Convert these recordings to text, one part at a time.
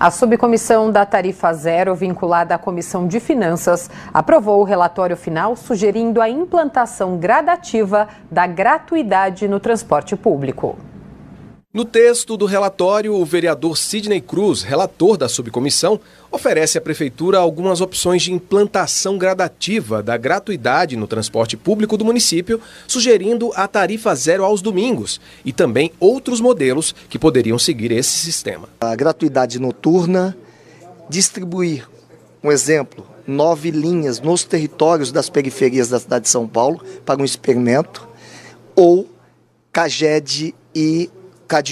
A subcomissão da tarifa zero, vinculada à Comissão de Finanças, aprovou o relatório final sugerindo a implantação gradativa da gratuidade no transporte público. No texto do relatório, o vereador Sidney Cruz, relator da subcomissão, oferece à Prefeitura algumas opções de implantação gradativa da gratuidade no transporte público do município, sugerindo a tarifa zero aos domingos e também outros modelos que poderiam seguir esse sistema. A gratuidade noturna, distribuir, um exemplo, nove linhas nos territórios das periferias da cidade de São Paulo para um experimento, ou CAGED e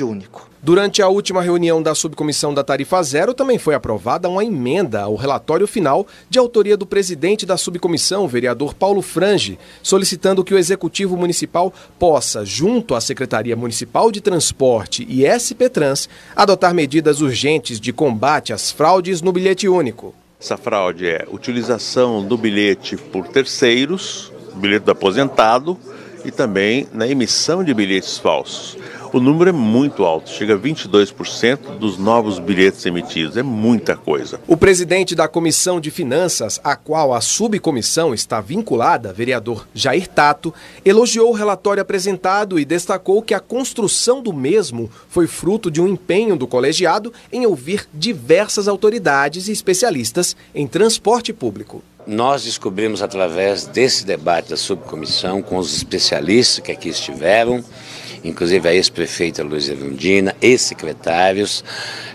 único. Durante a última reunião da subcomissão da Tarifa Zero, também foi aprovada uma emenda ao relatório final de autoria do presidente da subcomissão, vereador Paulo Frange, solicitando que o Executivo Municipal possa, junto à Secretaria Municipal de Transporte e SP Trans, adotar medidas urgentes de combate às fraudes no bilhete único. Essa fraude é utilização do bilhete por terceiros, bilhete do aposentado, e também na emissão de bilhetes falsos. O número é muito alto, chega a 22% dos novos bilhetes emitidos, é muita coisa. O presidente da Comissão de Finanças, a qual a subcomissão está vinculada, vereador Jair Tato, elogiou o relatório apresentado e destacou que a construção do mesmo foi fruto de um empenho do colegiado em ouvir diversas autoridades e especialistas em transporte público. Nós descobrimos através desse debate da subcomissão com os especialistas que aqui estiveram, inclusive a ex-prefeita Luiz Evandina, ex-secretários,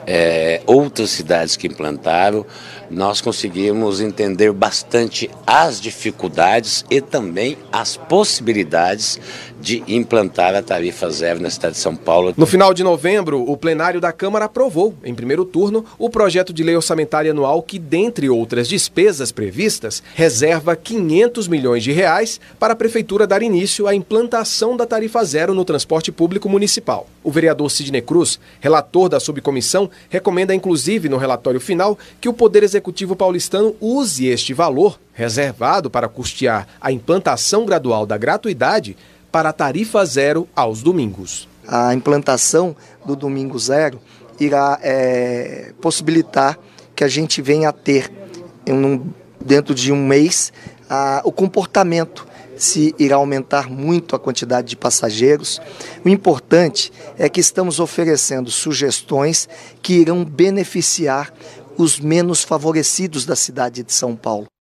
é, outras cidades que implantaram, nós conseguimos entender bastante as dificuldades e também as possibilidades de implantar a tarifa zero na cidade de São Paulo. No final de novembro, o plenário da Câmara aprovou, em primeiro turno, o projeto de lei orçamentária anual que, dentre outras despesas previstas, reserva 500 milhões de reais para a prefeitura dar início à implantação da tarifa zero no transporte público municipal. O vereador Sidney Cruz, relator da subcomissão, recomenda inclusive no relatório final que o Poder Executivo paulistano use este valor, reservado para custear a implantação gradual da gratuidade, para tarifa zero aos domingos. A implantação do domingo zero irá é, possibilitar que a gente venha a ter, um, dentro de um mês, a, o comportamento se irá aumentar muito a quantidade de passageiros. O importante é que estamos oferecendo sugestões que irão beneficiar os menos favorecidos da cidade de São Paulo.